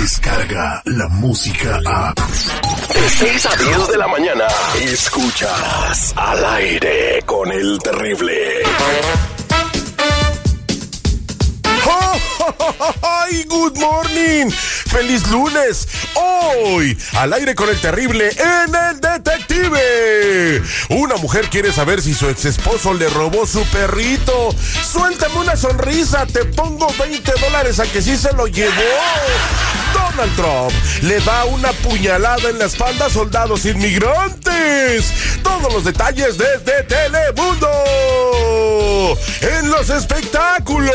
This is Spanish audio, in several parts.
llega la música a... De 6 a 10 de la mañana, escuchas al aire con el terrible. ¡Ay, good morning! ¡Feliz lunes! Hoy, al aire con el terrible en el Una mujer quiere saber si su ex esposo le robó su perrito. Suéltame una sonrisa, te pongo 20 dólares a que sí se lo llevó. Donald Trump le da una puñalada en la espalda a soldados inmigrantes. Todos los detalles desde Telemundo. En los espectáculos.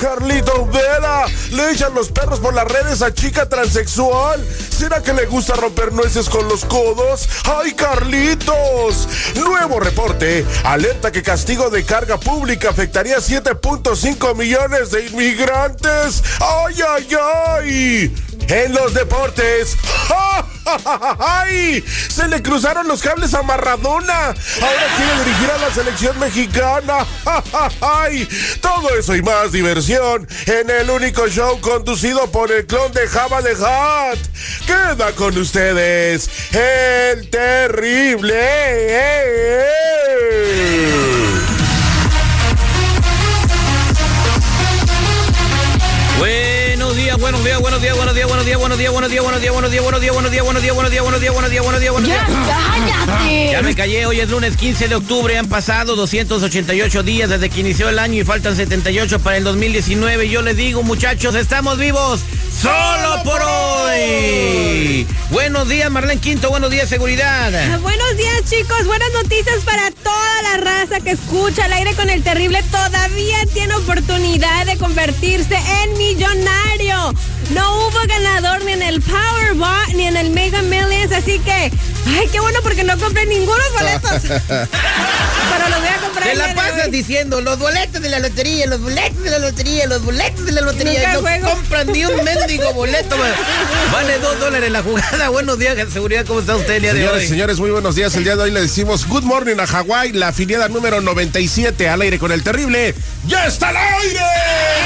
Carlito Vera le echan los perros por las redes a chica transexual. ¿Será que le gusta romper nueces con los codos? ¡Ay, Carlitos! Nuevo reporte. Alerta que castigo de carga pública afectaría 7.5 millones de inmigrantes. ¡Ay, ay, ay! En los deportes. ¡Ay! Se le cruzaron los cables a Maradona. Ahora quiere dirigir a la selección mexicana. ¡Ay! Todo eso y más diversión en el único show conducido por el clon de Java de Hat. Queda con ustedes el terrible. Buenos días, buenos días, buenos días, buenos días, buenos días, buenos días, buenos días, buenos días, buenos días, buenos días, buenos días. Ya cállate. Ya me callé, hoy es lunes 15 de octubre, han pasado 288 días desde que inició el año y faltan 78 para el 2019. Yo les digo, muchachos, estamos vivos solo por hoy. Buenos días, Marlene Quinto, buenos días, seguridad. Buenos días, chicos. Buenas noticias para toda la raza que escucha al aire con el terrible. Todavía tiene oportunidad de convertirse en millonario. No hubo ganador ni en el Powerball ni en el Mega Millions, así que, ay, qué bueno porque no compré ninguno boletos. Pero los voy a comprar. Te la pasas hoy. diciendo los boletos de la lotería, los boletos de la lotería, los boletos de la lotería. Nunca Y no juego. compran ni un mendigo boleto. man. Vale dos dólares la jugada. Buenos días, seguridad. ¿Cómo está usted el día de hoy? señores, muy buenos días. El día de hoy le decimos Good Morning a Hawái, la afiliada número 97 al aire con el terrible. ¡Ya está al aire!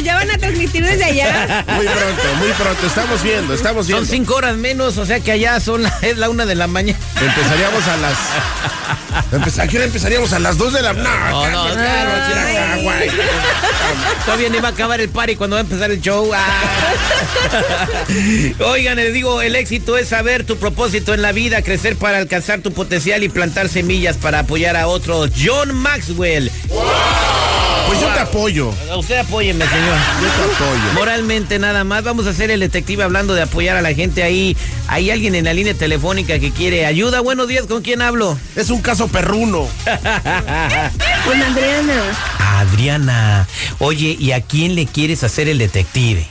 Ay, ¿cuándo nos, nos llevan a transmitir desde allá? Muy pronto, muy pronto. Estamos viendo, estamos Son viendo. cinco horas menos, o sea que allá son la- es la una de la mañana. Empezaríamos a las. ¿A qué hora empezaríamos? A las 2 de la. No, No, no, claro. Todavía ni va a acabar el party cuando va a empezar el show. Ah. Oigan, les digo, el éxito es saber tu propósito en la vida, crecer para alcanzar tu potencial y plantar semillas para apoyar a otros. John Maxwell. Pues yo te apoyo. Usted apóyeme, señor. Yo te apoyo. Moralmente nada más. Vamos a hacer el detective hablando de apoyar a la gente ahí. Hay alguien en la línea telefónica que quiere ayuda. Buenos días, ¿con quién hablo? Es un caso perruno. Con Adriana. Adriana. Oye, ¿y a quién le quieres hacer el detective?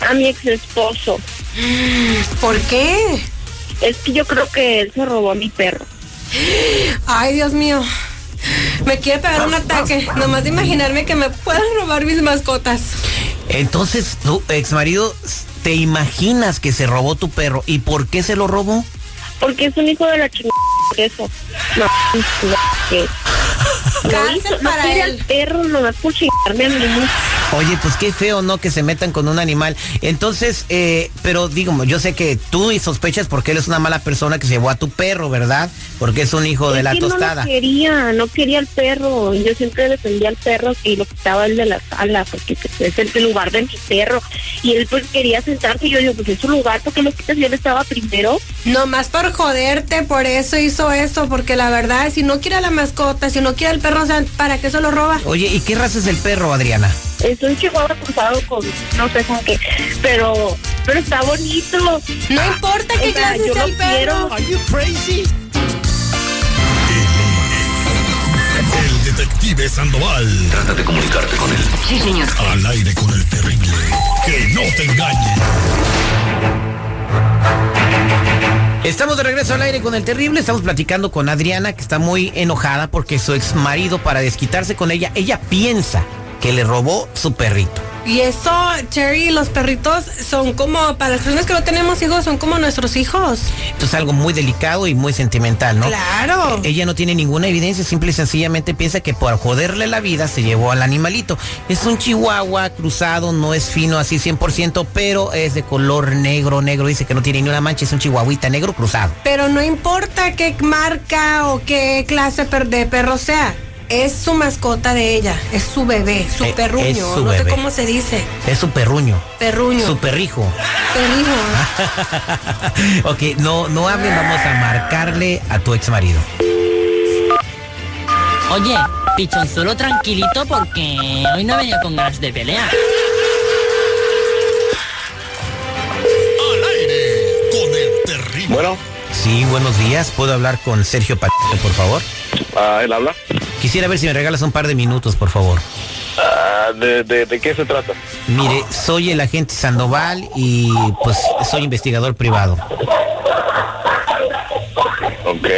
a mi ex esposo. ¿Por qué? Es que yo creo que él se robó a mi perro. Ay, Dios mío. Me quiere pegar un ataque. Nomás de imaginarme que me puedan robar mis mascotas. Entonces, tu ex marido, ¿te imaginas que se robó tu perro? ¿Y por qué se lo robó? Porque es un hijo de la chingada. Eso. No, no, que. Lo Cárcel hizo, no para quiere él. al perro, nomás por chingarme a mí. Oye, pues qué feo, ¿no? Que se metan con un animal. Entonces, eh, pero digo, yo sé que tú y sospechas porque él es una mala persona que se llevó a tu perro, ¿verdad? Porque es un hijo de Es la que tostada. No lo quería, no quería al perro. Yo siempre defendía al perro y lo quitaba él de la sala porque es el lugar de mi perro. Y él pues quería sentarse y yo digo, pues es su lugar, ¿por qué lo quitas? Y él estaba primero. Nomás por joderte, por eso hizo eso. Porque la verdad, si no quiere a la mascota, si no quiere al perro, o sea, ¿para qué se lo roba? Oye, ¿y qué raza es el perro, Adriana? Es un chihuahua cruzado con no sé con qué, pero pero está bonito. No importa qué O sea, clase yo es lo el perro. quiero. El detective Sandoval. Trata de comunicarte con él. Sí, señor. Al aire con el terrible. Que no te engañen. Estamos de regreso al aire con el terrible. Estamos platicando con Adriana, que está muy enojada porque su ex marido, para desquitarse con ella, ella piensa que le robó su perrito. Y eso, Cherry, los perritos son como, para las personas que no tenemos hijos, son como nuestros hijos. Esto es algo muy delicado y muy sentimental, ¿no? Claro. Eh, Ella no tiene ninguna evidencia, simple y sencillamente piensa que por joderle la vida se llevó al animalito. Es un chihuahua cruzado, no es fino así 100%, pero es de color negro, negro. Dice que no tiene ni una mancha, es un chihuahuita negro cruzado. Pero no importa qué marca o qué clase de perro sea. Es su mascota de ella, es su bebé, su Eh, perruño, es su no sé cómo se dice, Es su perruño, perruño, su perrijo. perrijo. ok, no, no hablen, vamos a marcarle a tu ex marido. Oye, pichón, solo tranquilito porque hoy no venía con ganas de pelear. Al aire con el terrible. Bueno, Sí, buenos días. ¿Puedo hablar con Sergio Patito, por favor? ah, él habla. Quisiera ver si me regalas un par de minutos, por favor. Ah, ¿de, de, de qué se trata? Mire, soy el agente Sandoval y pues soy investigador privado. Ok.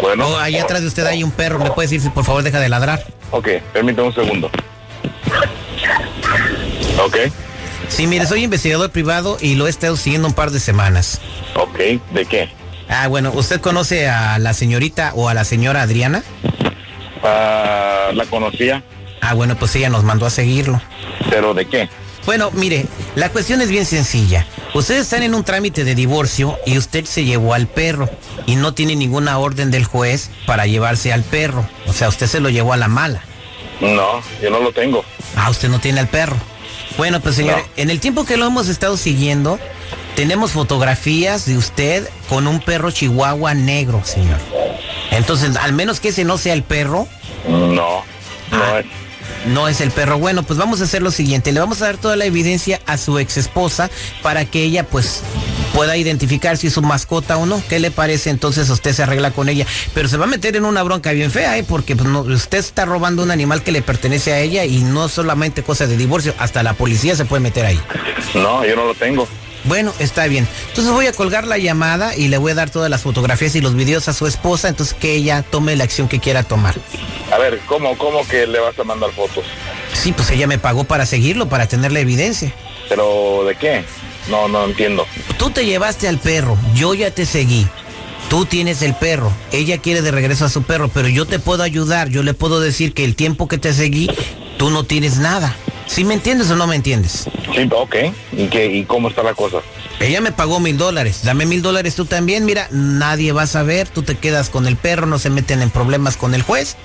Bueno, Oh, ahí atrás de usted hay un perro. ¿Me puede decir si por favor deja de ladrar? ok, permítame un segundo. Ok, Sí, mire, soy investigador privado y lo he estado siguiendo un par de semanas. ok, ¿de qué? Ah, bueno, ¿usted conoce a la señorita o a la señora Adriana? Ah, la conocía, Ah, bueno, pues ella nos mandó a seguirlo. pero ¿de qué? Bueno, mire, la cuestión es bien sencilla. Ustedes están en un trámite de divorcio y usted se llevó al perro y no tiene ninguna orden del juez para llevarse al perro. O sea, usted se lo llevó a la mala. No, yo no lo tengo. Ah, usted no tiene al perro. Bueno, pues señor, No. en el tiempo que lo hemos estado siguiendo, tenemos fotografías de usted con un perro chihuahua negro, señor. Entonces, al menos que ese no sea el perro, No, no Ah. es. no es el perro. Bueno, pues vamos a hacer lo siguiente. Le vamos a dar toda la evidencia a su ex esposa para que ella, pues, pueda identificar si es su mascota o no. ¿Qué le parece? Entonces usted se arregla con ella. Pero se va a meter en una bronca bien fea, ¿eh? Porque pues, no- usted está robando un animal que le pertenece a ella y no solamente cosa de divorcio, hasta la policía se puede meter ahí. No, yo no lo tengo. Bueno, está bien. Entonces voy a colgar la llamada y le voy a dar todas las fotografías y los videos a su esposa, entonces que ella tome la acción que quiera tomar. A ver, ¿cómo, cómo que le vas a mandar fotos? Sí, pues ella me pagó para seguirlo, para tener la evidencia. ¿Pero de qué? No, no entiendo. Tú te llevaste al perro, yo ya te seguí. Tú tienes el perro, ella quiere de regreso a su perro, pero yo te puedo ayudar, yo le puedo decir que el tiempo que te seguí, tú no tienes nada. ¿Sí me entiendes o no me entiendes? Sí, ok. ¿Y, qué, ¿Y cómo está la cosa? Ella me pagó mil dólares, dame mil dólares tú también, mira, nadie va a saber, tú te quedas con el perro, no se meten en problemas con el juez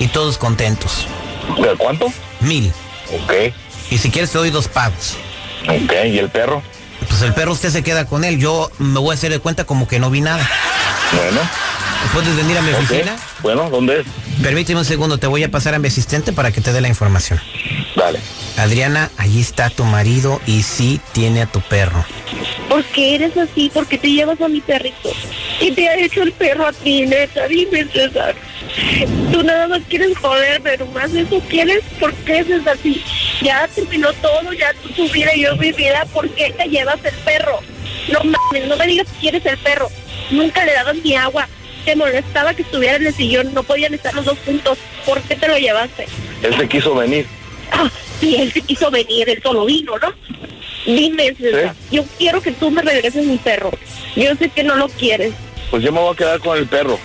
y todos contentos. ¿De cuánto? Mil. Ok, Y si quieres te doy dos pagos. ok. ¿Y el perro? Pues el perro usted se queda con él, yo me voy a hacer de cuenta como que no vi nada. Bueno, ¿Puedes venir a mi oficina? Bueno, ¿dónde es? Permíteme un segundo, te voy a pasar a mi asistente para que te dé la información. Dale. Adriana, allí está tu marido y sí tiene a tu perro. ¿Por qué eres así? ¿Por qué te llevas a mi perrito? ¿Qué te ha hecho el perro a ti, neta? Dime, César. Tú nada más quieres joder, pero más eso quieres. ¿Por qué es así? Ya terminó todo, ya tu vida y yo mi vida. ¿Por qué te llevas el perro? No mames, no me digas que quieres el perro. Nunca le dabas ni agua. Te molestaba que estuviera en el sillón. No podían estar los dos juntos. ¿Por qué te lo llevaste? Él se quiso venir. Ah, sí, él se quiso venir, él solo vino, ¿no? Dime, César, yo quiero que tú me regreses mi perro. Yo sé que no lo quieres. Pues yo me voy a quedar con el perro.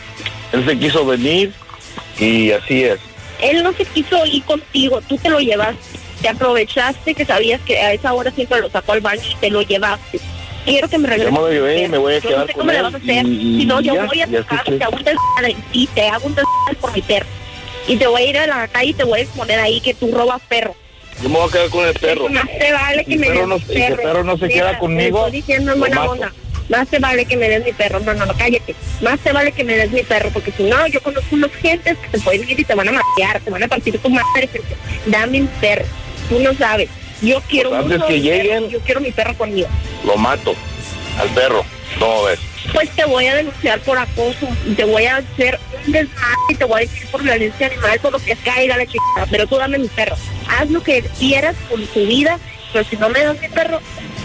Él se quiso venir y así es. Él no se quiso ir contigo, tú te lo llevaste. Te aprovechaste que sabías que a esa hora siempre lo sacó al baño y te lo llevaste. Quiero que me regreses. Yo me llevé y mi me voy a perro. Yo quedar no sé con cómo le vas a hacer. y- Si no, yo ya, voy a te hago un en ti, te hago un por mi perro. Y te voy a ir a la calle y te voy a exponer ahí que tú robas perro. Yo me voy a quedar con el perro. Más te vale que Mi me perro no- mi y que el perro. perro no se queda conmigo, Te estoy diciendo en lo buena mato. onda. Más te vale que me des mi perro. No, no, no, cállate. Más te vale que me des mi perro, porque si no, yo conozco unos gentes que te pueden ir y te van a matar, te van a partir tu madre. Dame mi perro. Tú no sabes. Yo quiero Pues antes que perro, lleguen- Yo quiero mi perro conmigo. Lo mato. Al perro. ¿Cómo ves? Pues te voy a denunciar por acoso y te voy a hacer un desmadre y te voy a decir por violencia animal, por lo que caiga la chica. Pero tú dame mi perro. Haz lo que quieras con tu vida, pero si no me das mi perro,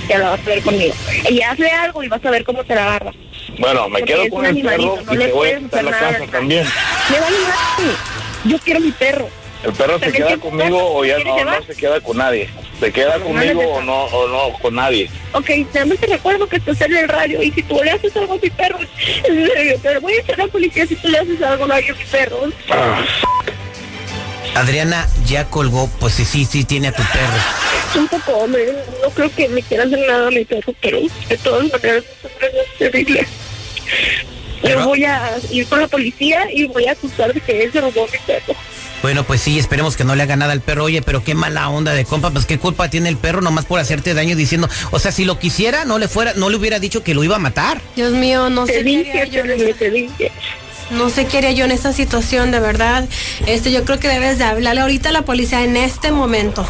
te lo vas a ver conmigo. Y hazle algo y vas a ver cómo te la agarra. Bueno, me Porque quedo con el animalito, perro no y te voy a quitar hacer la casa también. Me madre. Yo quiero mi perro. ¿El perro se queda conmigo o ya no, no se queda con nadie? ¿Se queda conmigo o no, o no con nadie? Ok, nada más te recuerdo que estás en el radio y si tú le haces algo a mi perro, en serio, pero voy a echar a la policía si tú le haces algo a mi perro. Adriana ya colgó, pues sí, sí, sí tiene a tu perro. Un poco, hombre, no creo que me quiera hacer nada a mi perro, pero de todas maneras es terrible. Pero- Yo voy a ir con la policía y voy a acusar de que él se robó mi perro. Bueno, pues sí, esperemos que no le haga nada al perro. Oye, pero qué mala onda de compa, pues qué culpa tiene el perro nomás por hacerte daño diciendo, o sea, si lo quisiera, no le fuera, no le hubiera dicho que lo iba a matar. Dios mío, no Te sé qué yo en te, esta- te dije. no sé qué haría yo en esta situación, de verdad. Este, yo creo que debes de hablarle ahorita a la policía en este momento.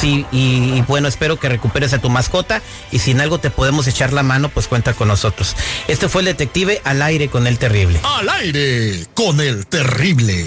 Sí, y, y bueno, espero que recuperes a tu mascota y si en algo te podemos echar la mano, pues cuenta con nosotros. Este fue el detective al aire con el terrible. Al aire con el terrible.